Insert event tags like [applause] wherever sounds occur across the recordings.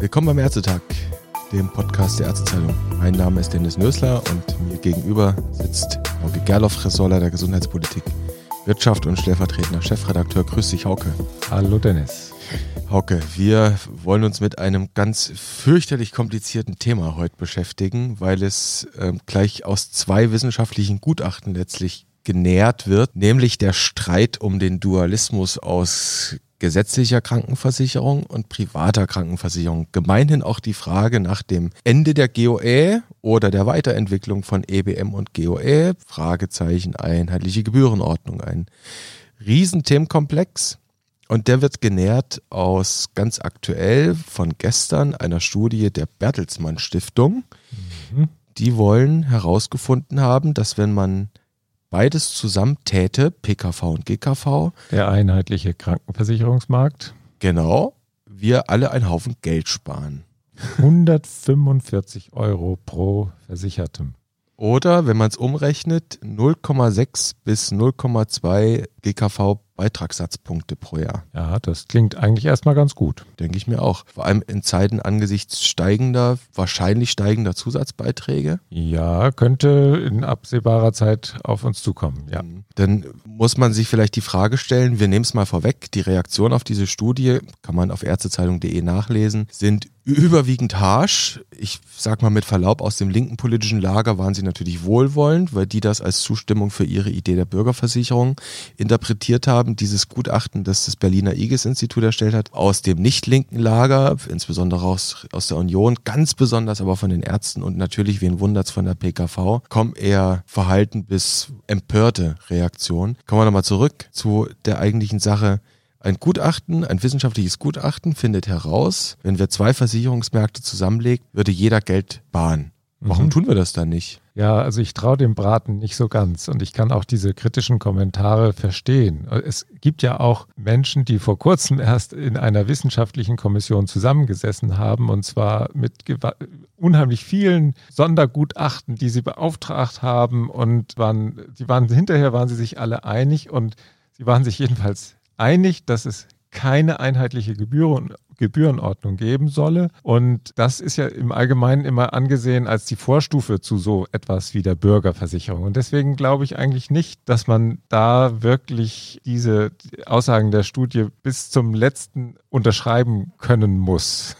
Willkommen beim Ärztetag, dem Podcast der Ärztezeitung. Mein Name ist Dennis Nösler und mir gegenüber sitzt Hauke Gerloff, Ressortleiter der Gesundheitspolitik, Wirtschaft und stellvertretender Chefredakteur. Grüß dich, Hauke. Hallo, Dennis. Hauke, wir wollen uns mit einem ganz fürchterlich komplizierten Thema heute beschäftigen, weil es äh, gleich aus zwei wissenschaftlichen Gutachten letztlich genährt wird, nämlich der Streit um den Dualismus aus gesetzlicher Krankenversicherung und privater Krankenversicherung. Gemeinhin auch die Frage nach dem Ende der GOE oder der Weiterentwicklung von EBM und GOE, Fragezeichen einheitliche Gebührenordnung, ein Riesenthemenkomplex. Und der wird genährt aus ganz aktuell von gestern einer Studie der Bertelsmann Stiftung. Mhm. Die wollen herausgefunden haben, dass wenn man beides zusammen täte, PKV und GKV. Der einheitliche Krankenversicherungsmarkt. Genau, wir alle einen Haufen Geld sparen. 145 Euro pro Versichertem. Oder wenn man es umrechnet, 0,6 bis 0,2 GKV Beitragssatzpunkte pro Jahr. Ja, das klingt eigentlich erstmal ganz gut. Denke ich mir auch. Vor allem in Zeiten angesichts steigender, wahrscheinlich steigender Zusatzbeiträge. Ja, könnte in absehbarer Zeit auf uns zukommen, ja. Mhm. Dann muss man sich vielleicht die Frage stellen, wir nehmen es mal vorweg, die Reaktion auf diese Studie, kann man auf ärztezeitung.de nachlesen, sind überwiegend harsch. Ich sag mal mit Verlaub, aus dem linken politischen Lager waren sie natürlich wohlwollend, weil die das als Zustimmung für ihre Idee der Bürgerversicherung interpretiert haben. Dieses Gutachten, das das Berliner IGES-Institut erstellt hat, aus dem nicht linken Lager, insbesondere aus, aus der Union, ganz besonders aber von den Ärzten und natürlich, wen wundert's von der PKV, kommen eher verhalten bis empörte Reaktionen. Kommen wir nochmal zurück zu der eigentlichen Sache. Ein Gutachten, ein wissenschaftliches Gutachten findet heraus, wenn wir zwei Versicherungsmärkte zusammenlegen, würde jeder Geld sparen. Warum mhm. tun wir das dann nicht? Ja, also ich traue dem Braten nicht so ganz und ich kann auch diese kritischen Kommentare verstehen. Es gibt ja auch Menschen, die vor kurzem [laughs] erst in einer wissenschaftlichen Kommission zusammengesessen haben und zwar mit unheimlich vielen Sondergutachten, die sie beauftragt haben und waren, die waren hinterher waren sie sich alle einig und sie waren sich jedenfalls einig, dass es keine einheitliche Gebühren, Gebührenordnung geben solle. Und das ist ja im Allgemeinen immer angesehen als die Vorstufe zu so etwas wie der Bürgerversicherung. Und deswegen glaube ich eigentlich nicht, dass man da wirklich diese Aussagen der Studie bis zum letzten unterschreiben können muss.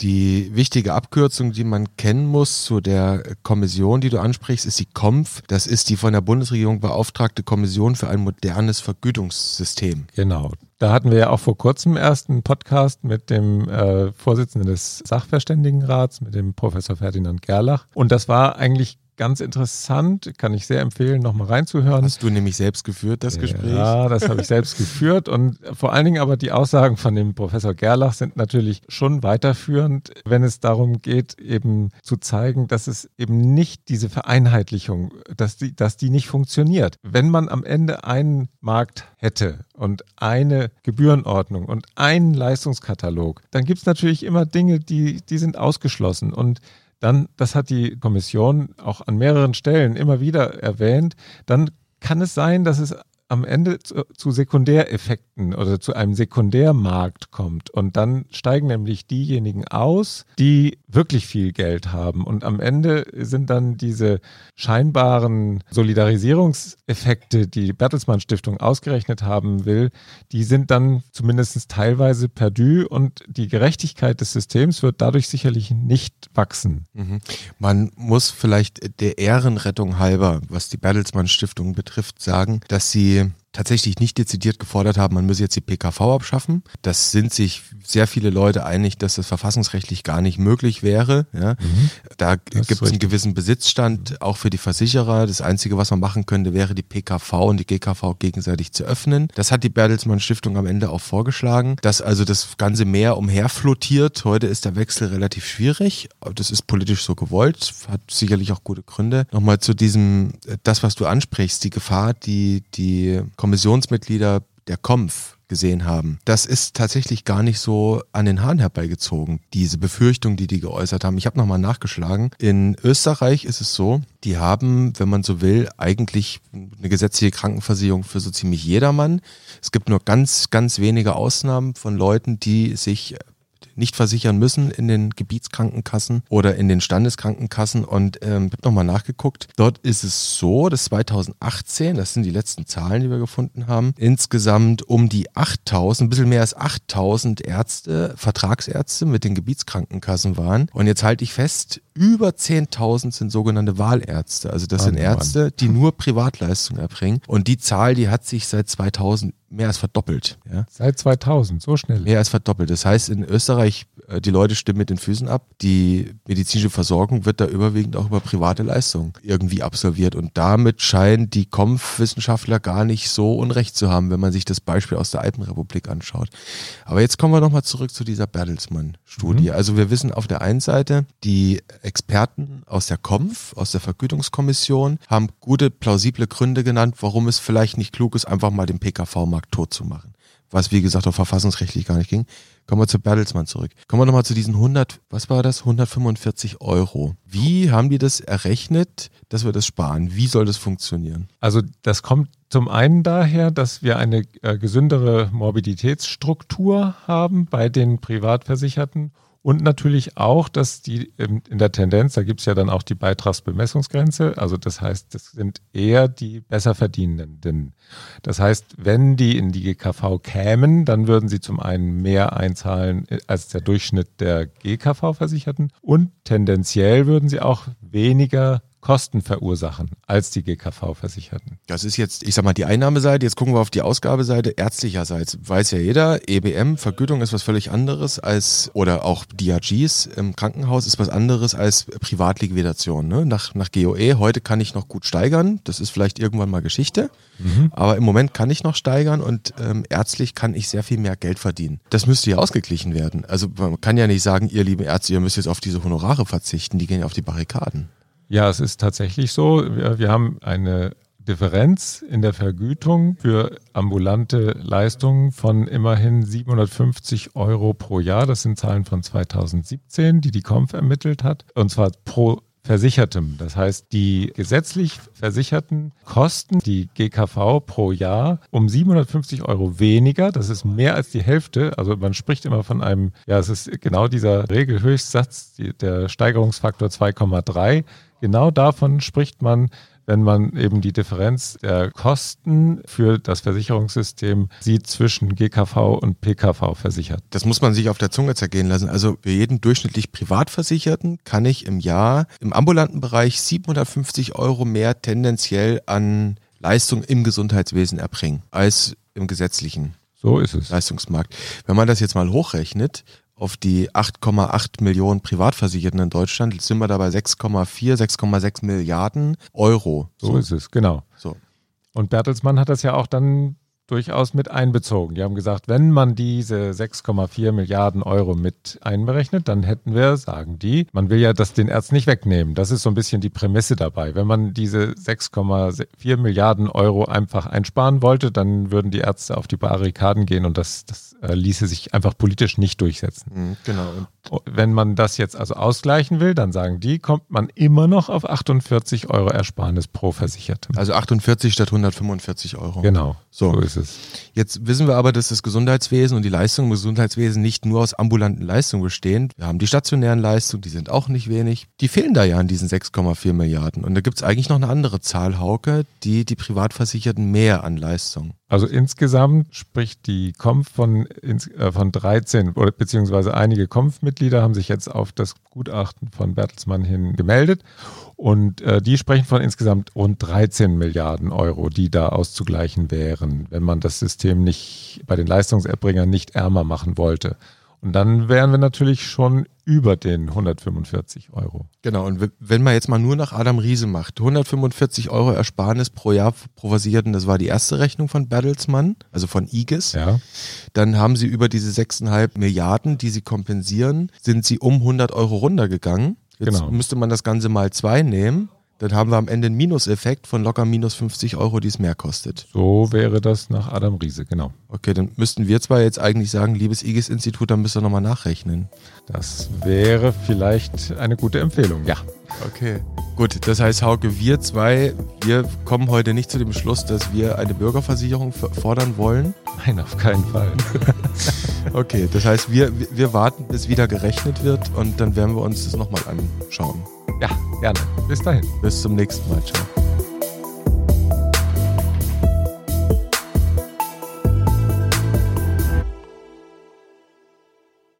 Die wichtige Abkürzung, die man kennen muss zu der Kommission, die du ansprichst, ist die KOMF. Das ist die von der Bundesregierung beauftragte Kommission für ein modernes Vergütungssystem. Genau. Da hatten wir ja auch vor kurzem erst einen Podcast mit dem äh, Vorsitzenden des Sachverständigenrats, mit dem Professor Ferdinand Gerlach. Und das war eigentlich ganz interessant, kann ich sehr empfehlen, nochmal reinzuhören. Hast du nämlich selbst geführt, das Gespräch? Ja, das habe ich selbst [laughs] geführt und vor allen Dingen aber die Aussagen von dem Professor Gerlach sind natürlich schon weiterführend, wenn es darum geht, eben zu zeigen, dass es eben nicht diese Vereinheitlichung, dass die, dass die nicht funktioniert. Wenn man am Ende einen Markt hätte und eine Gebührenordnung und einen Leistungskatalog, dann gibt es natürlich immer Dinge, die, die sind ausgeschlossen und dann, das hat die Kommission auch an mehreren Stellen immer wieder erwähnt, dann kann es sein, dass es am Ende zu, zu, Sekundäreffekten oder zu einem Sekundärmarkt kommt. Und dann steigen nämlich diejenigen aus, die wirklich viel Geld haben. Und am Ende sind dann diese scheinbaren Solidarisierungseffekte, die Bertelsmann Stiftung ausgerechnet haben will, die sind dann zumindest teilweise perdu und die Gerechtigkeit des Systems wird dadurch sicherlich nicht wachsen. Mhm. Man muss vielleicht der Ehrenrettung halber, was die Bertelsmann Stiftung betrifft, sagen, dass sie России. Tatsächlich nicht dezidiert gefordert haben, man müsse jetzt die PKV abschaffen. Das sind sich sehr viele Leute einig, dass das verfassungsrechtlich gar nicht möglich wäre. Ja. Mhm. Da gibt es einen gewissen Besitzstand, auch für die Versicherer. Das Einzige, was man machen könnte, wäre die PKV und die GKV gegenseitig zu öffnen. Das hat die Bertelsmann Stiftung am Ende auch vorgeschlagen, dass also das ganze Meer umherflottiert. Heute ist der Wechsel relativ schwierig. Das ist politisch so gewollt, hat sicherlich auch gute Gründe. Nochmal zu diesem, das, was du ansprichst, die Gefahr, die die Kommissionsmitglieder der Kompf gesehen haben. Das ist tatsächlich gar nicht so an den Haaren herbeigezogen, diese Befürchtung, die die geäußert haben. Ich habe nochmal nachgeschlagen. In Österreich ist es so, die haben, wenn man so will, eigentlich eine gesetzliche Krankenversicherung für so ziemlich jedermann. Es gibt nur ganz, ganz wenige Ausnahmen von Leuten, die sich nicht versichern müssen in den Gebietskrankenkassen oder in den Standeskrankenkassen. Und ähm, ich habe nochmal nachgeguckt. Dort ist es so, dass 2018, das sind die letzten Zahlen, die wir gefunden haben, insgesamt um die 8000, ein bisschen mehr als 8000 Ärzte, Vertragsärzte mit den Gebietskrankenkassen waren. Und jetzt halte ich fest, über 10.000 sind sogenannte Wahlärzte. Also das oh, sind Ärzte, die nur Privatleistungen erbringen. Und die Zahl, die hat sich seit 2000 mehr als verdoppelt. Ja? Seit 2000, so schnell. Mehr als verdoppelt. Das heißt, in Österreich, äh, die Leute stimmen mit den Füßen ab. Die medizinische Versorgung wird da überwiegend auch über private Leistungen irgendwie absolviert. Und damit scheinen die Kompf-Wissenschaftler gar nicht so Unrecht zu haben, wenn man sich das Beispiel aus der Alpenrepublik anschaut. Aber jetzt kommen wir nochmal zurück zu dieser Bertelsmann-Studie. Mhm. Also wir wissen auf der einen Seite, die Experten aus der Kompf, aus der Vergütungskommission, haben gute, plausible Gründe genannt, warum es vielleicht nicht klug ist, einfach mal den PKV mal Markt tot zu machen. Was, wie gesagt, auch verfassungsrechtlich gar nicht ging. Kommen wir zu Bertelsmann zurück. Kommen wir nochmal zu diesen 100, was war das? 145 Euro. Wie haben die das errechnet, dass wir das sparen? Wie soll das funktionieren? Also das kommt zum einen daher, dass wir eine äh, gesündere Morbiditätsstruktur haben bei den Privatversicherten und natürlich auch, dass die in der Tendenz, da gibt es ja dann auch die Beitragsbemessungsgrenze, also das heißt, das sind eher die Besserverdienenden. Das heißt, wenn die in die GKV kämen, dann würden sie zum einen mehr einzahlen als der Durchschnitt der GKV-Versicherten und tendenziell würden sie auch weniger Kosten verursachen als die GKV-Versicherten. Das ist jetzt, ich sag mal, die Einnahmeseite. Jetzt gucken wir auf die Ausgabeseite. Ärztlicherseits weiß ja jeder, EBM, Vergütung ist was völlig anderes als, oder auch DRGs im Krankenhaus ist was anderes als Privatliquidation. Ne? Nach, nach GOE, heute kann ich noch gut steigern. Das ist vielleicht irgendwann mal Geschichte. Mhm. Aber im Moment kann ich noch steigern und ähm, ärztlich kann ich sehr viel mehr Geld verdienen. Das müsste ja ausgeglichen werden. Also man kann ja nicht sagen, ihr lieben Ärzte, ihr müsst jetzt auf diese Honorare verzichten. Die gehen ja auf die Barrikaden. Ja, es ist tatsächlich so. Wir, wir haben eine Differenz in der Vergütung für ambulante Leistungen von immerhin 750 Euro pro Jahr. Das sind Zahlen von 2017, die die Kompf ermittelt hat. Und zwar pro Versichertem. Das heißt, die gesetzlich Versicherten kosten die GKV pro Jahr um 750 Euro weniger. Das ist mehr als die Hälfte. Also man spricht immer von einem, ja, es ist genau dieser Regelhöchstsatz, der Steigerungsfaktor 2,3 Genau davon spricht man, wenn man eben die Differenz der Kosten für das Versicherungssystem sieht zwischen GKV und PKV versichert. Das muss man sich auf der Zunge zergehen lassen. Also für jeden durchschnittlich Privatversicherten kann ich im Jahr im ambulanten Bereich 750 Euro mehr tendenziell an Leistung im Gesundheitswesen erbringen als im gesetzlichen. So ist es. Leistungsmarkt. Wenn man das jetzt mal hochrechnet, auf die 8,8 Millionen Privatversicherten in Deutschland sind wir dabei 6,4, 6,6 Milliarden Euro. So, so ist es, genau. So. Und Bertelsmann hat das ja auch dann durchaus mit einbezogen. Die haben gesagt, wenn man diese 6,4 Milliarden Euro mit einberechnet, dann hätten wir, sagen die, man will ja das den Ärzten nicht wegnehmen. Das ist so ein bisschen die Prämisse dabei. Wenn man diese 6,4 Milliarden Euro einfach einsparen wollte, dann würden die Ärzte auf die Barrikaden gehen und das, das äh, ließe sich einfach politisch nicht durchsetzen. Mhm, genau. Wenn man das jetzt also ausgleichen will, dann sagen die, kommt man immer noch auf 48 Euro Ersparnis pro Versicherten. Also 48 statt 145 Euro. Genau, so, so ist es. Jetzt wissen wir aber, dass das Gesundheitswesen und die Leistungen im Gesundheitswesen nicht nur aus ambulanten Leistungen bestehen. Wir haben die stationären Leistungen, die sind auch nicht wenig. Die fehlen da ja an diesen 6,4 Milliarden. Und da gibt es eigentlich noch eine andere Zahl, Hauke, die die Privatversicherten mehr an Leistungen. Also insgesamt spricht die Kompf von, äh, von 13, beziehungsweise einige Kompf-Mitglieder haben sich jetzt auf das Gutachten von Bertelsmann hin gemeldet. Und äh, die sprechen von insgesamt rund 13 Milliarden Euro, die da auszugleichen wären, wenn man das System nicht bei den Leistungserbringern nicht ärmer machen wollte. Und dann wären wir natürlich schon über den 145 Euro. Genau, und wenn man jetzt mal nur nach Adam Riese macht, 145 Euro Ersparnis pro Jahr pro Versicherten, das war die erste Rechnung von Bertelsmann, also von IGES. Ja. Dann haben sie über diese 6,5 Milliarden, die sie kompensieren, sind sie um 100 Euro runtergegangen. Jetzt genau. müsste man das Ganze mal zwei nehmen dann haben wir am Ende einen Minuseffekt von locker minus 50 Euro, die es mehr kostet. So wäre das nach Adam Riese, genau. Okay, dann müssten wir zwar jetzt eigentlich sagen, liebes IGIS-Institut, dann müsst ihr nochmal nachrechnen. Das wäre vielleicht eine gute Empfehlung, ja. Okay. Gut, das heißt, Hauke, wir zwei, wir kommen heute nicht zu dem Schluss, dass wir eine Bürgerversicherung fordern wollen. Nein, auf keinen Fall. [laughs] okay, das heißt, wir, wir warten, bis wieder gerechnet wird und dann werden wir uns das nochmal anschauen. Ja, gerne. Bis dahin. Bis zum nächsten Mal. Ciao.